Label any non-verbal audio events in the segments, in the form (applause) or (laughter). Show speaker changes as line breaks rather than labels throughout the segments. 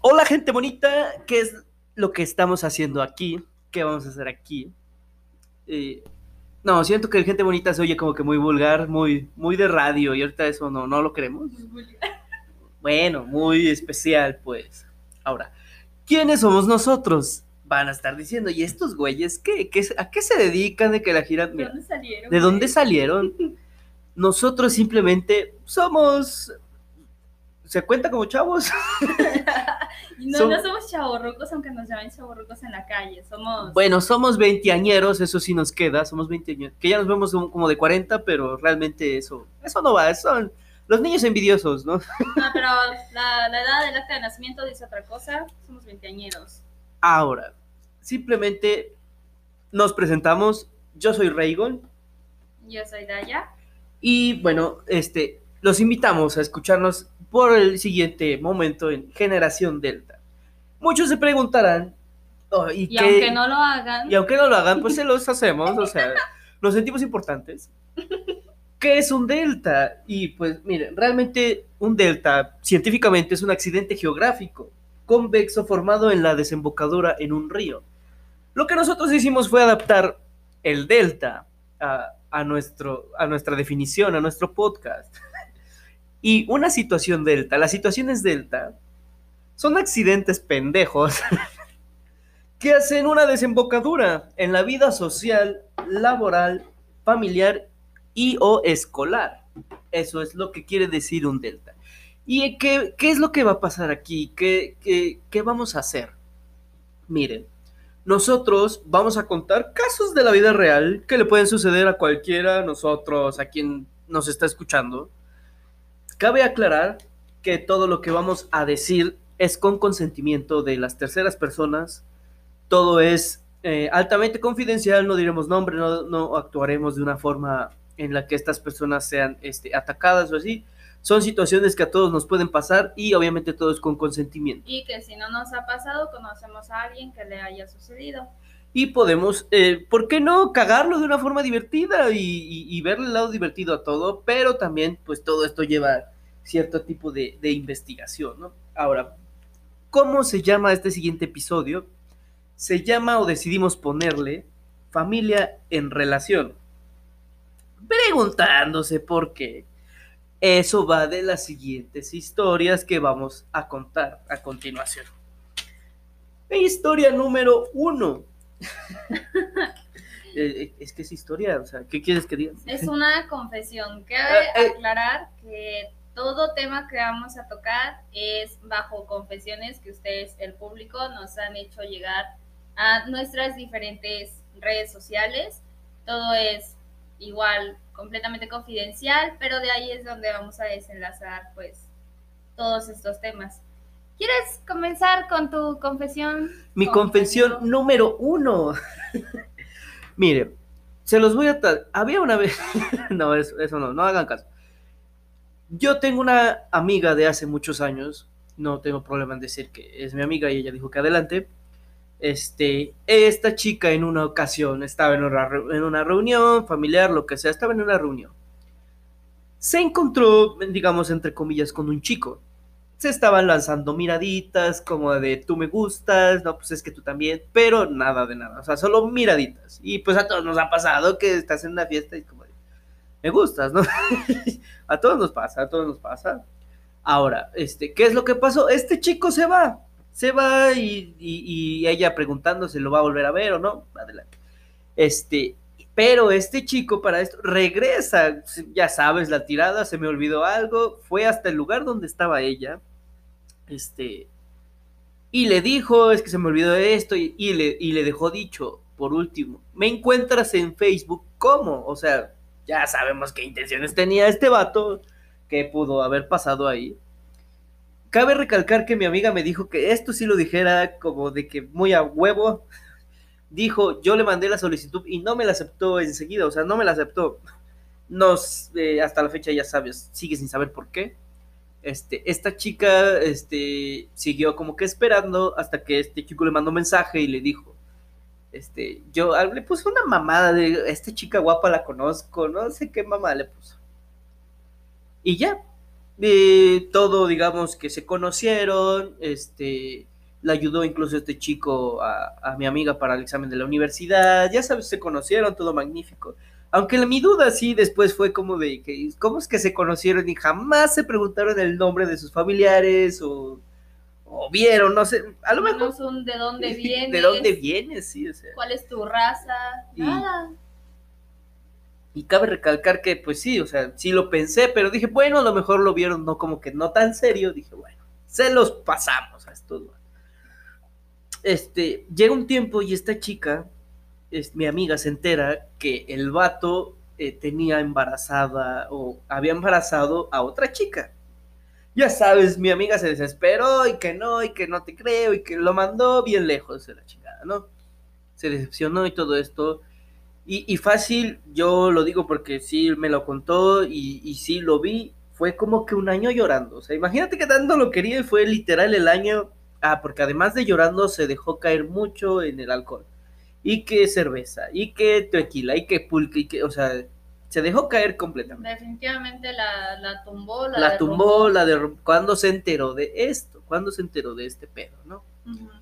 Hola gente bonita, ¿qué es lo que estamos haciendo aquí? ¿Qué vamos a hacer aquí? Eh, no, siento que gente bonita se oye como que muy vulgar, muy, muy de radio y ahorita eso no, no lo queremos. Bueno, muy especial pues. Ahora, ¿quiénes somos nosotros? Van a estar diciendo, ¿y estos güeyes qué? ¿Qué- ¿A qué se dedican de que la gira...
¿De dónde salieron?
¿De dónde salieron? (laughs) Nosotros simplemente somos... ¿Se cuenta como chavos? (laughs)
No,
Som-
no somos chavorrucos, aunque nos llamen chavorrucos en la calle. Somos.
Bueno, somos veinteañeros, eso sí nos queda, somos veinteañeros. Que ya nos vemos como como de 40, pero realmente eso, eso no va, son los niños envidiosos, ¿no? (laughs)
No, pero la, la edad del acta de nacimiento dice otra cosa. Somos veinteañeros.
Ahora, simplemente nos presentamos, yo soy Raygon,
Yo soy Daya.
y bueno, este, los invitamos a escucharnos por el siguiente momento en Generación Delta. Muchos se preguntarán, oh, ¿y,
aunque no lo hagan,
Y aunque no lo hagan, pues se los hacemos, o sea, (laughs) nos sentimos importantes. ¿Qué es un delta? Y pues miren, realmente un delta científicamente es un accidente geográfico convexo formado en la desembocadura en un río. Lo que nosotros hicimos fue adaptar el delta a, nuestro, a nuestra definición, a nuestro podcast. (laughs) Y una situación delta, las situaciones delta son accidentes pendejos (laughs) que hacen una desembocadura en la vida social, laboral, familiar y o escolar. Eso es lo que quiere decir un delta. ¿Y qué, qué es lo que va a pasar aquí? ¿Qué, qué, qué vamos a hacer? Miren, nosotros vamos a contar casos de la vida real que le pueden suceder a cualquiera, nosotros, a quien nos está escuchando. Cabe aclarar que todo lo que vamos a decir es con consentimiento de las terceras personas. Todo es eh, altamente confidencial, no diremos nombre, no, actuaremos de una forma en la que estas personas sean este, atacadas o así. Son situaciones que a todos nos pueden pasar y obviamente todo es con consentimiento.
y que si no nos ha pasado, conocemos a alguien que le haya sucedido.
Y podemos, eh, ¿por qué no cagarlo de una forma divertida y, y- y verle el lado divertido a todo? Pero también, pues todo esto lleva cierto tipo de, de investigación, ¿no? Ahora, ¿cómo se llama este siguiente episodio? Se llama o decidimos ponerle familia en relación. Preguntándose por qué. Eso va de las siguientes historias que vamos a contar a continuación. Historia número uno. (laughs) Eh, es que es historia, o sea, ¿qué quieres que diga?
Es una confesión. Cabe
Eh, eh.
aclarar que todo tema que vamos a tocar es bajo confesiones que ustedes, el público, nos han hecho llegar a nuestras diferentes redes sociales. Todo es igual, completamente confidencial, pero de ahí es donde vamos a desenlazar, pues, todos estos temas. ¿Quieres comenzar con tu confesión?
Mi confesión número uno. (laughs) Mire, se los voy a... Había una vez... (laughs) no, eso, eso no, no hagan caso. Yo tengo una amiga de hace muchos años, no tengo problema en decir que es mi amiga y ella dijo que adelante. Este, esta chica en una ocasión estaba en una, reunión familiar, lo que sea, estaba en una reunión. Se encontró, digamos, entre comillas, con un chico. Se estaban lanzando miraditas como de tú me gustas, no, pues es que tú también, pero nada de nada, o sea, solo miraditas. Y pues a todos nos ha pasado que estás en una fiesta y como de, me gustas, ¿no? (laughs) a todos nos pasa, a todos nos pasa. Ahora, este, ¿qué es lo que pasó? Este chico se va, se va y, y- y ella preguntándose, ¿lo va a volver a ver o no? Adelante. Este, pero este chico para esto regresa, ya sabes, la tirada, se me olvidó algo, fue hasta el lugar donde estaba ella, este, y le dijo, es que se me olvidó esto, y, le, y le dejó dicho, por último, me encuentras en Facebook, ¿cómo? O sea, ya sabemos qué intenciones tenía este vato, que pudo haber pasado ahí. Cabe recalcar que mi amiga me dijo que esto sí lo dijera como de que muy a huevo. Dijo, yo le mandé la solicitud y no me la aceptó enseguida, o sea, no me la aceptó. Nos, eh, hasta la fecha ya sabes, sigue sin saber por qué. Este, esta chica este, siguió como que esperando hasta que este chico le mandó mensaje y le dijo, Este, yo ah, le puse una mamada de esta chica guapa la conozco, no sé qué mamá le puso. Y ya, eh, todo, digamos, que se conocieron, este, le ayudó incluso este chico a, a, mi amiga para el examen de la universidad, ya sabes, se conocieron, todo magnífico. Aunque mi duda sí después fue como de que, ¿cómo es que se conocieron y jamás se preguntaron el nombre de sus familiares o o vieron, no sé, a lo mejor.
Son de dónde (laughs) vienes.
¿De dónde vienes? Sí, o sea.
¿Cuál es tu raza?
Y,
Nada.
Y cabe recalcar que, pues sí, o sea, sí lo pensé, pero dije, bueno, a lo mejor lo vieron no como que no tan serio. Dije, bueno, se los pasamos a estos. Este, llega un tiempo y esta chica, es, mi amiga, se entera que el vato eh, tenía embarazada o había embarazado a otra chica ya sabes, mi amiga se desesperó y que no, y que no te creo, y que lo mandó bien lejos de la chingada, ¿no? Se decepcionó y todo esto. Y, y fácil, yo lo digo porque sí me lo contó y, y, sí lo vi, fue como que un año llorando. O sea, imagínate que tanto lo quería y fue literal el año. Ah, porque además de llorando se dejó caer mucho en el alcohol. Y que cerveza, y que tequila, y que pulque, y que, o sea, se dejó caer completamente.
Definitivamente la, la tumbó. La,
la tumbó, la de cuando se enteró de esto, cuando se enteró de este pedo, ¿no? Uh -huh.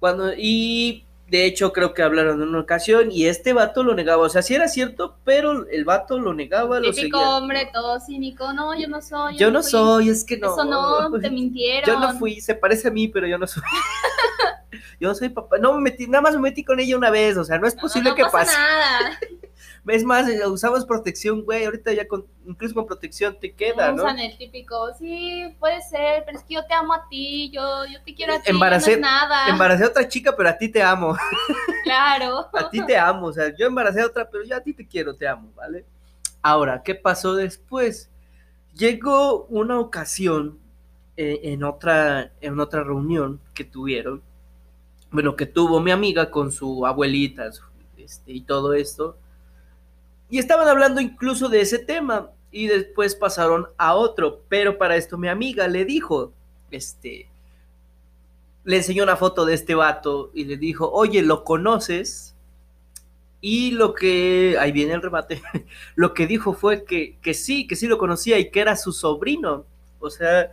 Cuando, y de hecho creo que hablaron en una ocasión y este vato lo negaba, o sea, sí era cierto, pero el vato lo negaba,
Típico
lo seguía.
hombre, todo cínico, no, yo no soy.
Yo, yo no, fui. soy, es que no.
Eso no, (laughs) te mintieron.
Yo no fui, se parece a mí, pero yo no soy. (laughs) yo soy papá, no me metí, nada más me metí con ella una vez, o sea, no es posible
no, no
que
pasa
pase.
Nada. (laughs)
Es más, eh, usamos protección, güey. Ahorita ya con, incluso con protección te queda, ¿no?
Usan el típico, sí, puede ser, pero es que yo te amo a ti, yo, yo te quiero a ti,
embaracé,
no es nada.
Embaracé a otra chica, pero a ti te amo. (laughs)
Claro. (laughs)
a ti te amo, o sea, yo embaracé a otra, pero yo a ti te quiero, te amo, ¿vale? Ahora, ¿qué pasó después? Llegó una ocasión eh, en, otra, en otra reunión que tuvieron, bueno, que tuvo mi amiga con su abuelita este, y todo esto y estaban hablando incluso de ese tema y después pasaron a otro, pero para esto mi amiga le dijo, este, le enseñó una foto de este vato y le dijo, oye, ¿lo conoces? Y lo que, ahí viene el remate, (laughs) lo que dijo fue que, que sí, que sí lo conocía y que era su sobrino. O sea,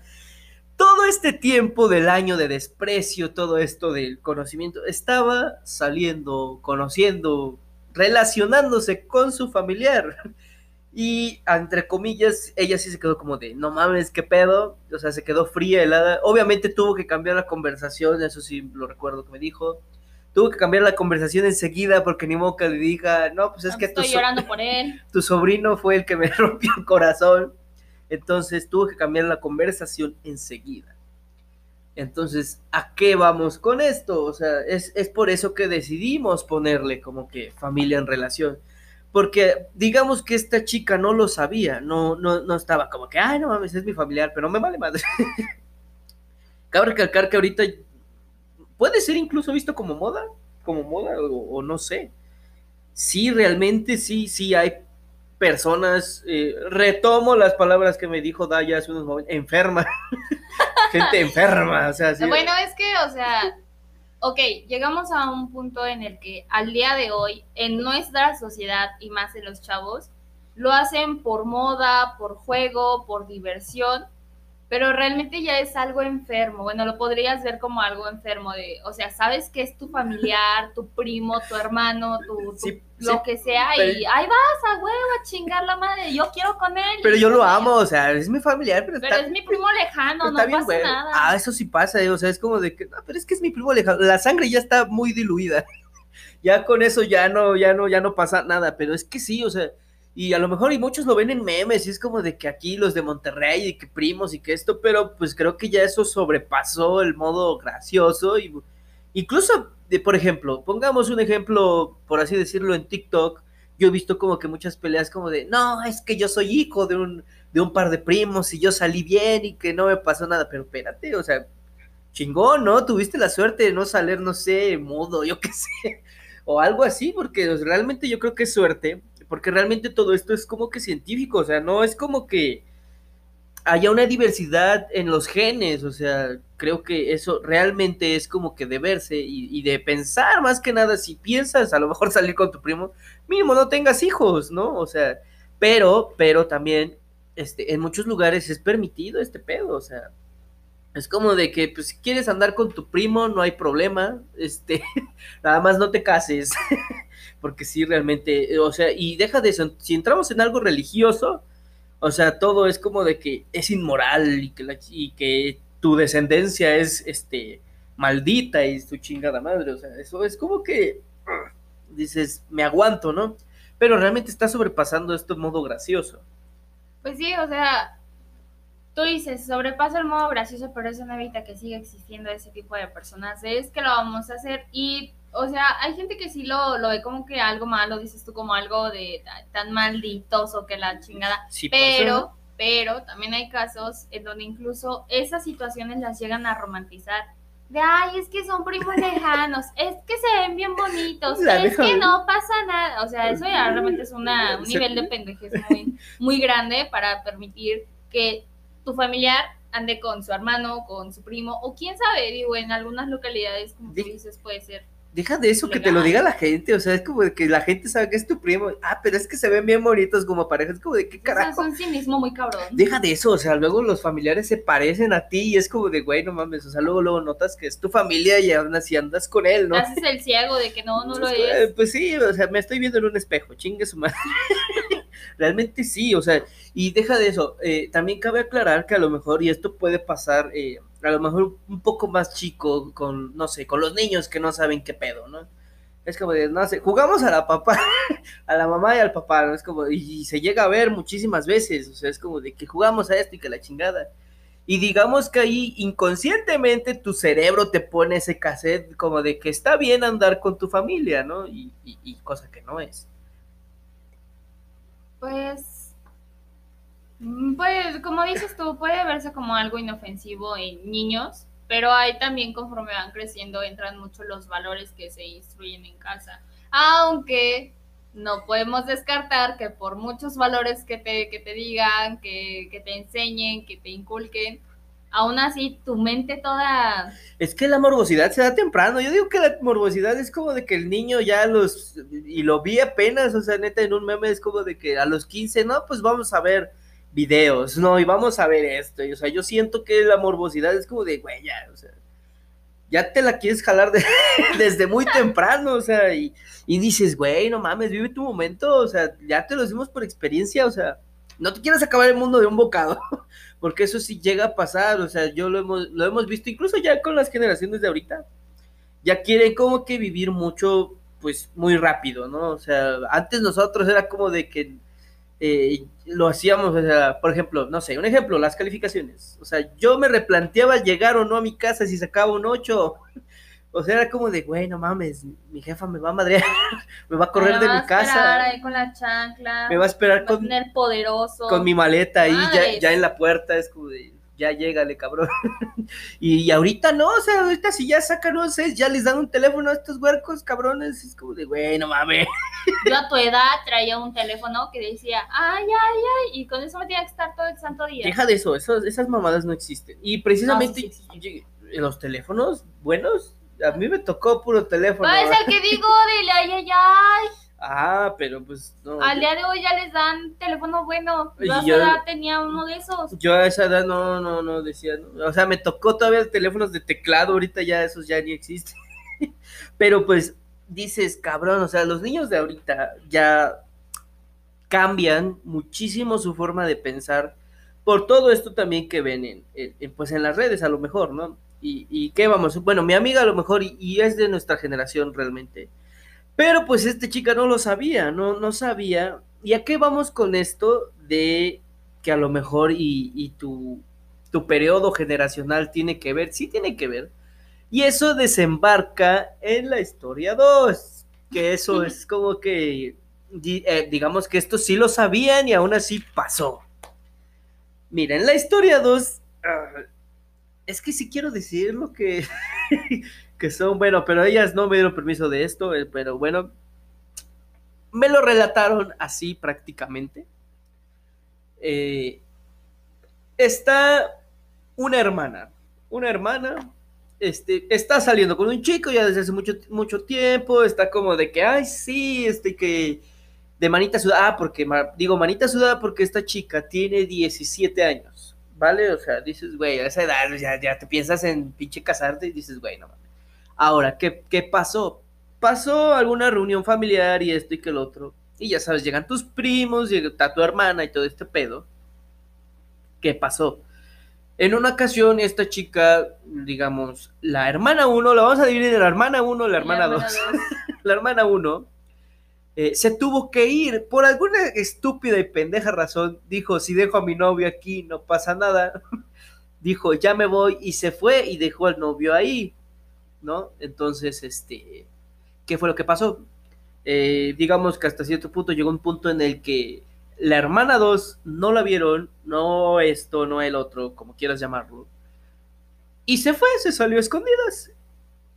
todo este tiempo del año de desprecio, todo esto del conocimiento, estaba saliendo, conociendo, relacionándose con su familiar. (laughs) Y entre comillas, ella sí se quedó como de, no mames, qué pedo. O sea, se quedó fría, helada. Obviamente tuvo que cambiar la conversación, eso sí lo recuerdo que me dijo. Tuvo que cambiar la conversación enseguida porque ni que le diga, no, pues es
no,
que
estoy
tu,
llorando por él. (laughs)
tu sobrino fue el que me (laughs) rompió el corazón. Entonces tuvo que cambiar la conversación enseguida. Entonces, ¿a qué vamos con esto? O sea, es, es, por eso que decidimos ponerle como que familia en relación. Porque digamos que esta chica no lo sabía, no, no, no estaba como que, ay, no mames, es mi familiar, pero me vale madre. (laughs) Cabe recalcar que ahorita puede ser incluso visto como moda, como moda, o no sé. Sí, realmente sí, sí hay personas, eh, retomo las palabras que me dijo Daya hace unos momentos, enferma, (laughs) gente enferma, o sea.
Bueno, es que, o sea, ok, llegamos a un punto en el que al día de hoy, en nuestra sociedad y más en los chavos, lo hacen por moda, por juego, por diversión, pero realmente ya es algo enfermo. Bueno, lo podrías ver como algo enfermo de, o sea, sabes que es tu familiar, tu primo, tu hermano, tu, tu
Sí,
lo
sí,
que sea,
pero-
y ahí vas a huevo a chingar la madre, yo quiero con él.
Pero yo lo amo, o sea, es mi familiar, pero,
Pero
está,
es mi primo lejano, no pasa nada.
Ah, eso sí pasa, eh, o sea, es como de que, no, pero es que es mi primo lejano, la sangre ya está muy diluida. (laughs) ya con eso ya no, ya no, ya no pasa nada, pero es que sí, o sea, y a lo mejor y muchos lo ven en memes, y es como de que aquí los de Monterrey y que primos y que esto, pero pues creo que ya eso sobrepasó el modo gracioso y incluso, de, por ejemplo, pongamos un ejemplo, por así decirlo, en TikTok, yo he visto como que muchas peleas como de, no, es que yo soy hijo de un, de un par de primos y yo salí bien y que no me pasó nada, pero espérate, o sea, chingón, ¿no? Tuviste la suerte de no salir, no sé, mudo, yo qué (laughs) sé, o algo así, porque realmente yo creo que es suerte, porque realmente todo esto es como que científico, o sea, no es como que haya una diversidad en los genes, o sea, creo que eso realmente es como que de verse y, de pensar más que nada, si piensas a lo mejor (laughs) salir con tu primo, mínimo no tengas hijos, ¿no? O sea, pero, pero también, este, en muchos lugares es permitido este pedo, o sea, es como de que, pues, si quieres andar con tu primo, no hay problema. Este, (laughs) nada más no te cases. (laughs) Porque sí, realmente, o sea, y deja de eso. Si entramos en algo religioso, o sea, todo es como de que es inmoral y que, y que tu descendencia es, este, maldita y tu chingada madre. O sea, eso es como que dices, me aguanto, ¿no? Pero realmente está sobrepasando esto en modo gracioso.
Pues sí, o sea, tú dices, sobrepasa el modo gracioso, pero eso no evita que siga existiendo ese tipo de personas. Es que lo vamos a hacer y, o sea, hay gente que sí lo, lo ve como que algo malo, dices tú, como algo de tan malditoso que la chingada. Sí, pero, pero también hay casos en donde incluso esas situaciones las llegan a romantizar. De, ay, es que son primos lejanos, (laughs) es que se ven bien bonitos, la es que no pasa nada. O sea, eso ya realmente es una, (laughs) un nivel de pendejez muy, muy grande para permitir que tu familiar ande con su hermano, con su primo, o quién sabe, digo, en algunas localidades, como tú dices, puede ser.
Deja de eso, legal. que te lo diga la gente, o sea, es como de que la gente sabe que es tu primo, ah, pero es que se ven bien bonitos como pareja, es como de qué carajo.
O sea, son sí mismo muy cabrón.
Deja de eso, o sea, luego los familiares se parecen a ti y es como de, güey, no mames, o sea, luego, luego notas que es tu familia y aún así andas con él, ¿no?
Haces el ciego de que no, no lo
pues,
es.
Pues sí, o sea, me estoy viendo en un espejo, chingue su madre. (laughs) Realmente sí, o sea, y deja de eso, eh, también cabe aclarar que a lo mejor, y esto puede pasar, eh, a lo mejor un poco más chico con, no sé, con los niños que no saben qué pedo, ¿no? Es como de, no sé, jugamos a la papá, (laughs) a la mamá y al papá, ¿no? Es como, y, se llega a ver muchísimas veces, o sea, es como de que jugamos a esto y que la chingada. Y digamos que ahí inconscientemente tu cerebro te pone ese cassette como de que está bien andar con tu familia, ¿no? Y, y, y cosa que no es.
Pues, pues, como dices tú, puede verse como algo inofensivo en niños, pero ahí también conforme van creciendo entran mucho los valores que se instruyen en casa. Aunque no podemos descartar que por muchos valores que te, que te digan, que, que te enseñen, que te inculquen, aún así tu mente toda...
Es que la morbosidad se da temprano. Yo digo que la morbosidad es como de que el niño ya los... Y lo vi apenas, o sea, neta, en un meme es como de que a los 15, no, pues vamos a ver videos, no, y vamos a ver esto. Y, o sea, yo siento que la morbosidad es como de, güey, ya, o sea, ya te la quieres jalar de, (laughs) desde muy temprano, o sea, y, y dices, güey, no mames, vive tu momento, o sea, ya te lo decimos por experiencia, o sea, no te quieras acabar el mundo de un bocado, (laughs) porque eso sí llega a pasar, o sea, yo lo hemos, lo hemos visto incluso ya con las generaciones de ahorita, ya quieren como que vivir mucho, pues muy rápido, ¿no? O sea, antes nosotros era como de que eh, lo hacíamos, o sea, por ejemplo, no sé, un ejemplo, las calificaciones, o sea, yo me replanteaba llegar o no a mi casa si sacaba un 8, o sea, era como de, güey, no mames, mi jefa me va a madrear, (laughs) me va a correr
me
de
va
mi casa.
A esperar ahí con la chancla.
Me va a esperar
va
con,
a tener poderoso.
con mi maleta ahí, ya, ya, en la puerta, es como de, ya llégale, cabrón. (laughs) y, y, ahorita no, o sea, ahorita si ya sacan un 6, ya les dan un teléfono a estos huercos, cabrones, es como de, güey, no mames.
Yo a tu edad traía un teléfono que decía, ay, ay, ay, y con eso me tenía que estar todo el santo día.
Deja de eso, eso esas mamadas no existen. Y precisamente
No, sí, sí, sí.
los teléfonos buenos, a mí me tocó puro teléfono.
Ah, es el que (laughs) digo, dile, ay, ay, ay.
Ah, pero pues no.
Al día de hoy ya les dan teléfono bueno. Yo a
yo-
edad tenía uno de esos.
Yo a esa edad no, no, no decía, no. o sea, me tocó todavía teléfonos de teclado, ahorita ya esos ya ni existen. (laughs) Pero pues dices, cabrón, o sea, los niños de ahorita ya cambian muchísimo su forma de pensar por todo esto también que ven en, en- en, pues en las redes a lo mejor, ¿no? Y, y qué vamos, bueno, mi amiga a lo mejor y, y es de nuestra generación realmente. Pero pues esta chica no lo sabía, no, no sabía. ¿Y a qué vamos con esto de que a lo mejor y, y tu, tu periodo generacional tiene que ver? Sí tiene que ver. Y eso desembarca en la historia 2, que eso es como que, eh, digamos que esto sí lo sabían y aún así pasó. Mira, en la historia 2, ah, es que sí quiero decir lo que, (laughs) son, bueno, pero ellas no me dieron permiso de esto, eh, pero bueno, me lo relataron así prácticamente. Eh, está una hermana, una hermana, este, está saliendo con un chico ya desde hace mucho, mucho tiempo, está como de que, ay, sí, este, que de manita sudada, ah, porque, digo manita sudada porque esta chica tiene 17 años, ¿vale? O sea, dices, güey, a esa edad ya, ya te piensas en pinche casarte y dices, güey, no mames. Ahora, ¿qué, ¿qué pasó? Pasó alguna reunión familiar y esto y que el otro, y ya sabes, llegan tus primos, llega tu hermana y todo este pedo. ¿Qué pasó? En una ocasión, esta chica, digamos, la hermana 1, la vamos a dividir en la hermana 1 la hermana 2. (laughs) la hermana 1 eh, se tuvo que ir por alguna estúpida y pendeja razón. Dijo: Si dejo a mi novio aquí, no pasa nada. (laughs) dijo: Ya me voy y se fue y dejó al novio ahí, ¿no? Entonces, este, ¿qué fue lo que pasó? Eh, digamos que hasta cierto punto llegó un punto en el que la hermana 2 no la vieron, no esto, no el otro, como quieras llamarlo. Y se fue, se salió a escondidas.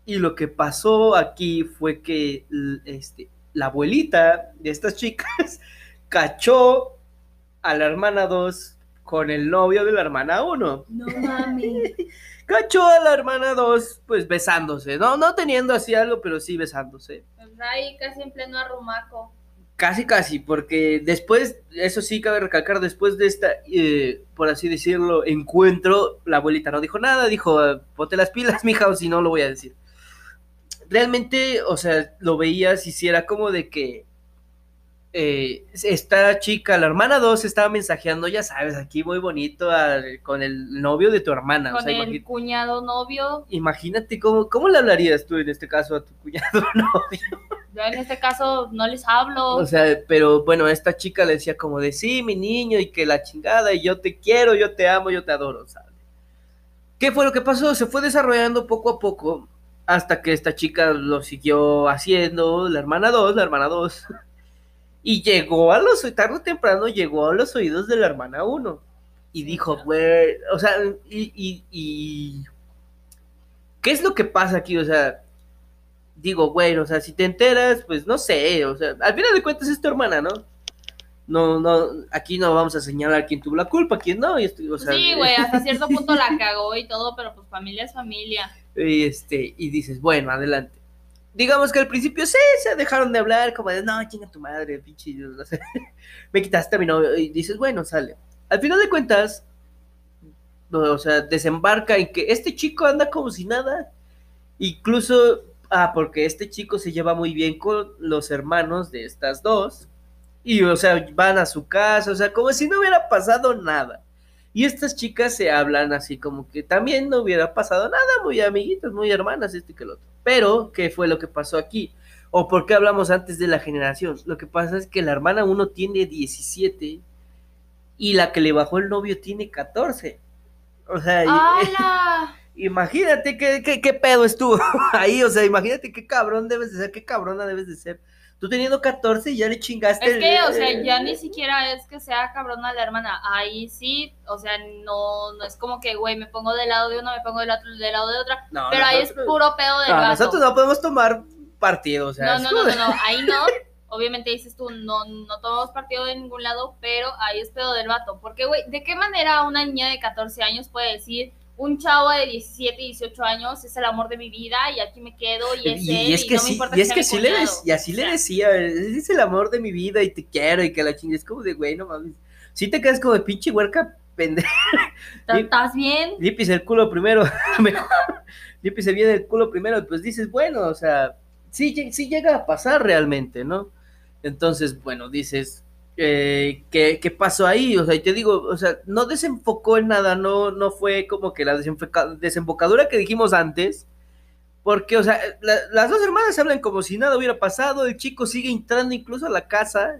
Y lo que pasó aquí fue que este, la abuelita de estas chicas (laughs) cachó a la hermana 2 con el novio de la hermana 1.
No mami. (laughs)
cachó a la hermana 2 pues besándose, no no teniendo así algo, pero sí besándose.
Pues ahí casi en pleno arrumaco.
Casi, casi, porque después, eso sí cabe recalcar, después de esta, eh, por así decirlo, encuentro, la abuelita no dijo nada, dijo, ponte las pilas, (laughs) mija, o si no lo voy a decir. Realmente, o sea, lo veías y si era como de que eh, esta chica, la hermana 2, estaba mensajeando, ya sabes, aquí muy bonito con el novio de tu hermana.
Con el cuñado novio.
Imagínate cómo, cómo le hablarías tú en este caso a tu cuñado (laughs) novio.
Yo en este caso no les hablo.
O sea, pero bueno, esta chica le decía como de sí, mi niño, y que la chingada, y yo te quiero, yo te amo, yo te adoro, ¿sabes? ¿Qué fue lo que pasó? Se fue desarrollando poco a poco hasta que esta chica lo siguió haciendo, la hermana 2, la hermana 2 y llegó a los, tarde o temprano, llegó a los oídos de la hermana uno. Y dijo, güey, o sea, y, y, y, ¿qué es lo que pasa aquí? O sea, digo, güey, o sea, si te enteras, pues no sé, o sea, al final de cuentas es tu hermana, ¿no? No, no, aquí no vamos a señalar quién tuvo la culpa, quién no. Y
o sea, sí, güey, hasta cierto punto la (laughs) cagó y todo, pero pues familia es familia.
Y este, y dices, bueno, adelante digamos que al principio sí, se dejaron de hablar, como de, no, chinga tu madre, pinche, (laughs) me quitaste a mi novio, y dices, bueno, sale. Al final de cuentas, o sea, desembarca en que este chico anda como si nada, incluso, ah, porque este chico se lleva muy bien con los hermanos de estas dos, y, o sea, van a su casa, o sea, como si no hubiera pasado nada. Y estas chicas se hablan así como que también no hubiera pasado nada, muy amiguitas, muy hermanas, este que el otro. Pero, ¿qué fue lo que pasó aquí? ¿O por qué hablamos antes de la generación? Lo que pasa es que la hermana uno tiene 17 y la que le bajó el novio tiene 14. O sea, (laughs) imagínate qué, qué, qué, pedo estuvo (laughs) ahí. O sea, imagínate qué cabrón debes de ser, qué cabrona debes de ser. Tú teniendo 14 ya le chingaste.
Es que, o sea, ya ni (laughs) siquiera es que sea cabrona la hermana. Ahí sí, o sea, no, no es como que, güey, me pongo del lado de uno, me pongo del, otro, del lado de otra. pero ahí es puro pedo de no,
Nosotros no podemos tomar partido, o sea.
No, no, no, no, ahí no. (laughs) Obviamente dices tú, no, no tomamos partido de ningún lado, pero ahí es pedo del vato. Porque, güey, ¿de qué manera una niña de 14 años puede decir, un chavo de 17, 18 años es el amor de mi vida y aquí me quedo y es él
es que no me importa y es que, sí le y así le decía, es el amor de mi vida y te quiero y que la chingue es como de güey, no mames. Si te quedas como de pinche huerca pendeja. (laughs)
¿Estás bien?
Lipis el culo primero, (laughs) mejor. Lipis bien el culo primero, pues dices, bueno, o sea, sí, sí llega a pasar realmente, ¿no? Entonces, bueno, dices, eh, ¿qué, pasó ahí? O sea, y te digo, o sea, no desenfocó en nada, no, no fue como que la desembocadura que dijimos antes, porque, o sea, las dos hermanas hablan como si nada hubiera pasado, el chico sigue entrando incluso a la casa,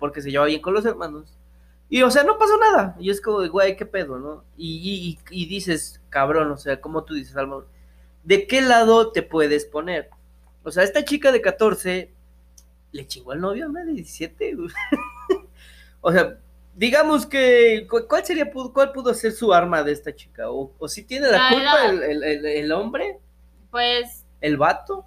porque se lleva bien con los hermanos, y, o sea, no pasó nada, y es como, de, güey, qué pedo, ¿no? Y, y, dices, cabrón, o sea, como tú dices, Alma, ¿de qué lado te puedes poner? O sea, esta chica de 14 le chingó al novio a una de 17, (laughs) o sea, digamos que, ¿cuál sería, cuál pudo ser su arma de esta chica? ¿O, si tiene la, culpa el, hombre?
Pues...
¿El vato?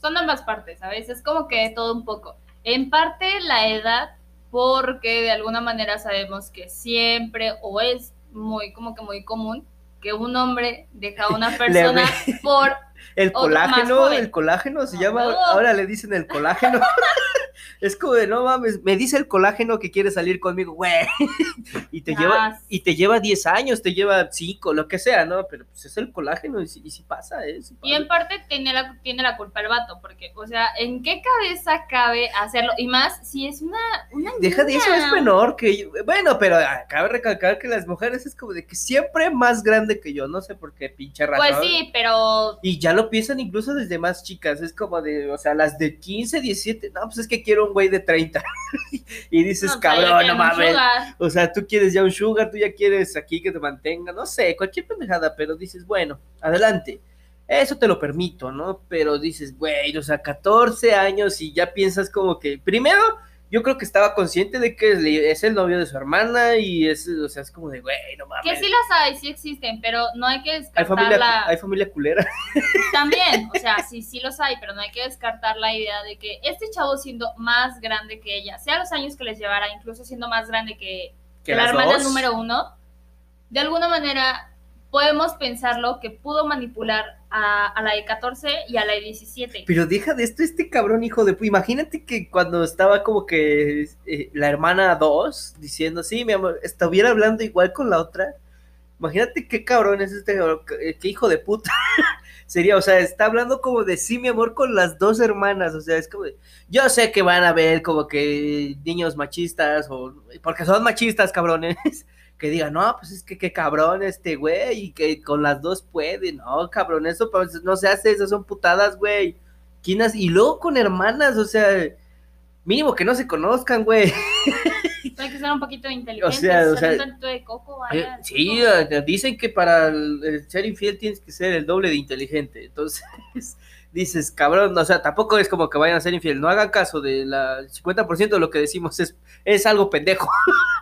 Son ambas partes, ¿sabes? Es como que todo un poco. En parte la edad, porque de alguna manera sabemos que siempre o es muy, como que muy común que un hombre deja a una (laughs) persona por (laughs)
el colágeno, el colágeno se
No.
llama, ahora le dicen el colágeno. (laughs) es como de no mames, me dice el colágeno que quiere salir conmigo, güey. (laughs) y te lleva, y te lleva 10 años, te lleva 5, lo que sea, ¿no? Pero pues es el colágeno y si, y si pasa, ¿eh?
Y en parte tiene la, tiene la culpa el vato, porque, o sea, ¿en qué cabeza cabe hacerlo? Y más si es una, una
Deja de eso, es menor que yo. Bueno, pero ah, cabe recalcar que las mujeres es como de que siempre más grande que yo, no sé por qué, pinche razón.
Pues sí, pero
Y ya lo piensan incluso desde más chicas, es como de, o sea, las de 15, 17, no, pues es que quiero un güey de 30. (laughs) y dices,
no,
cabrón, no mames. O sea, tú quieres ya un sugar, tú ya quieres aquí que te mantenga, no sé, cualquier pendejada, pero dices, bueno, adelante. Eso te lo permito, ¿no? Pero dices, güey, o sea, 14 años y ya piensas como que, primero, yo creo que estaba consciente de que es el novio de su hermana y es, o sea, es como de, güey, no mames.
Que sí las hay, sí existen, pero no hay que
hay
descartar
familia,
la...
hay familia culera. (laughs)
También, o sea, (laughs) sí, sí los hay, pero no hay que descartar la idea de que este chavo siendo más grande que ella, sea los años que les llevara, incluso siendo más grande que,
Que
que la hermana
dos.
número uno, de alguna manera podemos pensarlo que pudo manipular a, la de 14 y a la de 17.
Pero deja de esto, este cabrón hijo de Imagínate que cuando estaba como que eh, la hermana 2 diciendo, sí, mi amor, estuviera hablando igual con la otra. Imagínate qué cabrón es este qué hijo de puta. (laughs) Sería, o sea, está hablando como de sí, mi amor, con las dos hermanas. O sea, es como de, yo sé que van a ver como que niños machistas, o porque son machistas, cabrones. (laughs) Que digan, no, pues es que qué cabrón este güey, y que con las dos puede, no, cabrón, eso pues, no se hace, esas son putadas, güey. Y luego con hermanas, o sea, mínimo que no se conozcan, güey. (laughs)
Hay que ser un poquito inteligentes,
O sea, o
de coco,
Eh,
vaya.
Sí, dicen que para el- el ser infiel tienes que ser el doble de inteligente. Entonces, dices, cabrón, o sea, tampoco es como que vayan a ser infiel. No hagan caso de la el 50% de lo que decimos es, es algo pendejo.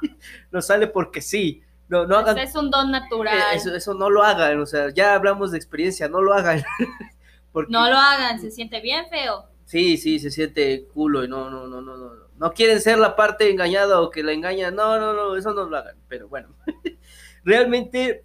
(laughs) no sale porque sí. No, no hagan
es un don natural.
eh, eso, eso no lo hagan. O sea, ya hablamos de experiencia, no lo hagan. (laughs) Porque,
No lo hagan, se siente bien feo.
Sí, sí, se siente culo y no, no, no, no, no. No quieren ser la parte engañada o que la engañan. No, no, no, eso no lo hagan. Pero bueno, (laughs) realmente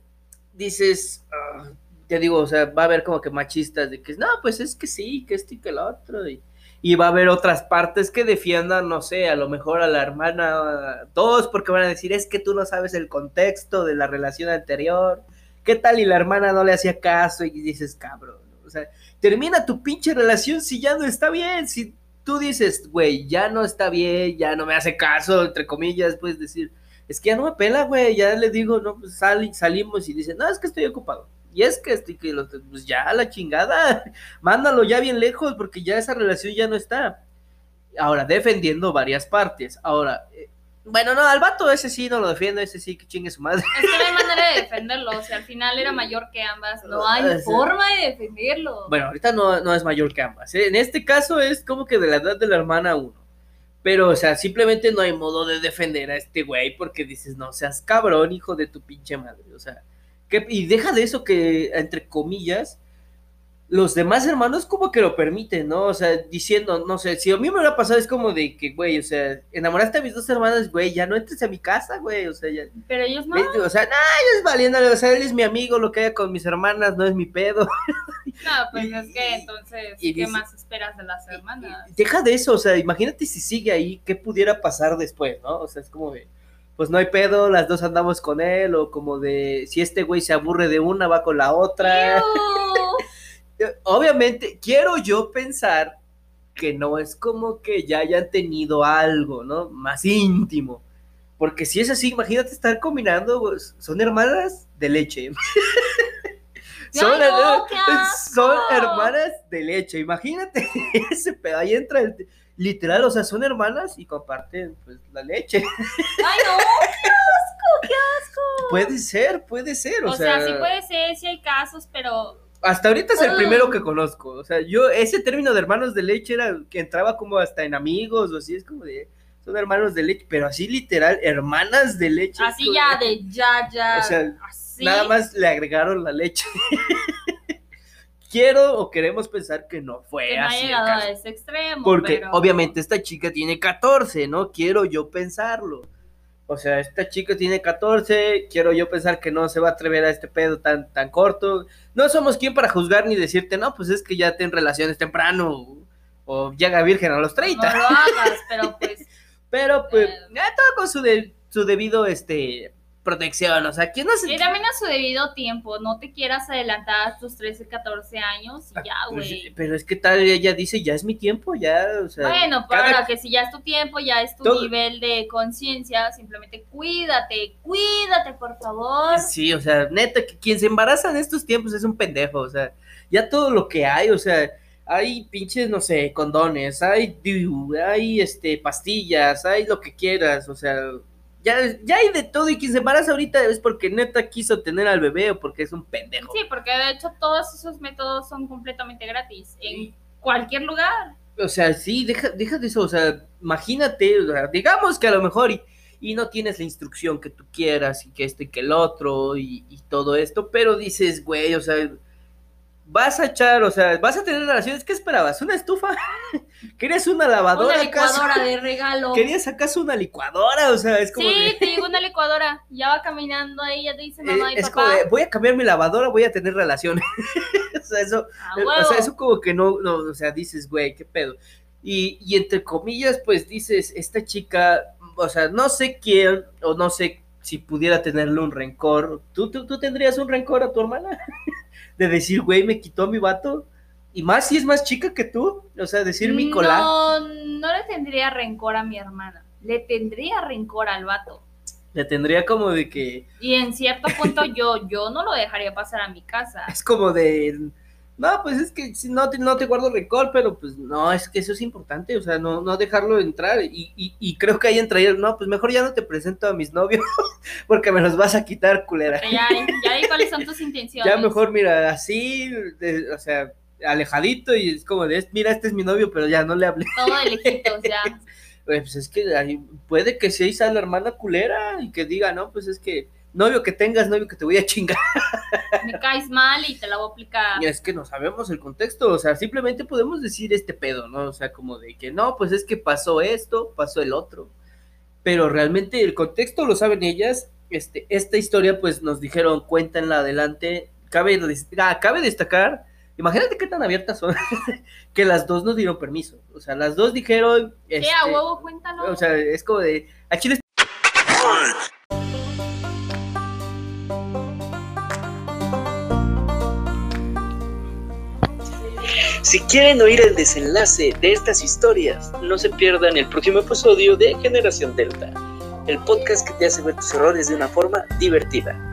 dices, ah, te digo, o sea, va a haber como que machistas de que no, pues es que sí, que esto y que el otro. Y, y va a haber otras partes que defiendan, no sé, a lo mejor a la hermana dos, porque van a decir, es que tú no sabes el contexto de la relación anterior. ¿Qué tal? Y la hermana no le hacía caso y dices, cabrón. O sea, termina tu pinche relación si ya no está bien. Si tú dices, güey, ya no está bien, ya no me hace caso, entre comillas, puedes decir, es que ya no me pela, güey, ya le digo, no, pues sal- salimos y dice, no, es que estoy ocupado. Y es que estoy que pues ya la chingada, (laughs) mándalo ya bien lejos porque ya esa relación ya no está. Ahora, defendiendo varias partes. Ahora, eh, bueno, no, al vato ese sí no lo defiendo, ese sí que chingue su madre.
Es que no hay manera de (laughs) defenderlo. O sea, al final era mayor que ambas. No hay
O sea,
forma de defenderlo.
Bueno, ahorita no, no es mayor que ambas. ¿eh? En este caso es como que de la edad de la hermana uno. Pero, o sea, simplemente no hay modo de defender a este güey porque dices, no seas cabrón, hijo de tu pinche madre. O sea, que, y deja de eso que, entre comillas, los demás hermanos como que lo permiten, ¿no? O sea, diciendo, no sé, si a mí me hubiera pasado es como de que, güey, o sea, enamoraste a mis dos hermanas, güey, ya no entres a mi casa, güey, o sea, ya,
Pero ellos no.
o sea, nah, ellos valiéndole, o sea, él es mi amigo, lo que haya con mis hermanas no es mi pedo. (laughs)
No, pues es que entonces,
Y
¿qué más esperas de las hermanas?
Deja de eso, o sea, imagínate si sigue ahí, ¿qué pudiera pasar después, no? O sea, es como de, pues no hay pedo, las dos andamos con él, o como de, si este güey se aburre de una, va con la otra. (laughs) Obviamente, quiero yo pensar que no es como que ya hayan tenido algo, ¿no? Más íntimo. Porque si es así, imagínate estar combinando, pues, son hermanas de leche. (laughs) son,
no,
son hermanas de leche, imagínate (laughs) ese pedo. Ahí entra el, literal, o sea, son hermanas y comparten pues la leche. (laughs)
Ay, no, qué asco, qué asco.
Puede ser, puede ser, o,
O sea, sí puede ser, sí hay casos, pero
Hasta ahorita es el primero que conozco. O sea, yo, ese término de hermanos de leche era que entraba como hasta en amigos o así, es como de, son hermanos de leche, pero así literal, hermanas de leche.
así
como
ya
de-
de ya, ya.
O sea,
así.
Nada más le agregaron la leche. (laughs) Quiero o queremos pensar que no fue
Que no ha
así. el
llegado
caso.
a ese extremo.
Porque
pero-
obviamente esta chica tiene 14, ¿no? Quiero yo pensarlo. O sea, esta chica tiene 14, quiero yo pensar que no se va a atrever a este pedo tan, tan corto. No somos quien para juzgar ni decirte, no, pues es que ya ten relaciones temprano o llega virgen a los 30.
No lo hagas, pero pues... (laughs)
Pero pues,
Eh.
ya todo con su, de- su debido, este, protección, o sea, ¿quién no se...
Y también a su debido tiempo, no te quieras adelantar a tus 13, 14 años y ya,
Pues,
güey.
pero es que tal, ella dice, ya es mi tiempo, ya, o sea...
Bueno, pero
cada-
que si ya es tu tiempo, ya es tu
Todo-
nivel de conciencia, simplemente cuídate, cuídate, por favor.
Sí, o sea, neta, que quien se embaraza en estos tiempos es un pendejo, o sea, ya todo lo que hay, o sea, hay pinches, no sé, condones, hay hay este, pastillas, hay lo que quieras, o sea, ya, ya hay de todo y quien se embaraza ahorita es porque neta quiso tener al bebé o porque es un pendejo.
Sí, porque de hecho todos esos métodos son completamente gratis en cualquier lugar.
O sea, sí, deja, deja de eso, o sea, imagínate, o sea, digamos que a lo mejor y, y no tienes la instrucción que tú quieras y que esto y que el otro y, y todo esto, pero dices, güey, o sea, vas a echar, o sea, vas a tener relaciones, ¿qué esperabas? ¿Una estufa? ¿Querías una lavadora
Una
acaso?
licuadora de regalo. (laughs)
¿Querías acaso una licuadora? O sea, es como
Sí,
de...
te llegó una licuadora. Ya va caminando ahí, ya te dice
eh,
mamá y
es como de, voy a cambiar mi lavadora, voy a tener relaciones. (laughs) o sea, eso,
Ah,
O sea, eso como que no, no, o sea, dices, güey, qué pedo. Y, y entre comillas, pues dices, esta chica, o sea, no sé quién, o no sé si pudiera tenerle un rencor. ¿Tú, tú, tú tendrías un rencor a tu hermana? (laughs) De decir, güey, me quitó a mi vato. Y más si es más chica que tú. O sea, decir mi colar.
No, no le tendría rencor a mi hermana. Le tendría rencor al vato.
Le tendría como de que.
Y en cierto punto yo, yo no lo dejaría pasar a mi casa. (laughs)
Es como de. No, pues es que si no te, no te guardo rencor, pero pues no, es que eso es importante, o sea, no, no dejarlo entrar. Y, y, y creo que ahí entraría, no, pues mejor ya no te presento a mis novios, (laughs) porque me los vas a quitar, culera.
Ya, ya vi cuáles son tus (laughs) intenciones.
Ya mejor, mira, así, de- o sea, alejadito, y es como de, mira, este es mi novio, pero ya no le hablé.
Todo de lejitos, ya. (laughs)
Pues es que ahí puede que sea esa la hermana culera y que diga, no, pues es que novio que tengas, novio que te voy a chingar. (laughs)
Me caes mal y te la voy a aplicar.
Y es que no sabemos el contexto, o sea, simplemente podemos decir este pedo, ¿no? O sea, como de que no, pues es que pasó esto, pasó el otro. Pero realmente el contexto lo saben ellas. Este, esta historia, pues nos dijeron, cuéntanla adelante. Cabe, ah, cabe destacar, imagínate qué tan abiertas son, (laughs) que las dos nos dieron permiso. O sea, las dos dijeron.
A
este,
huevo, cuéntalo.
O sea, es como de. A Chile Si quieren oír el desenlace de estas historias, no se pierdan el próximo episodio de Generación Delta, el podcast que te hace ver tus errores de una forma divertida.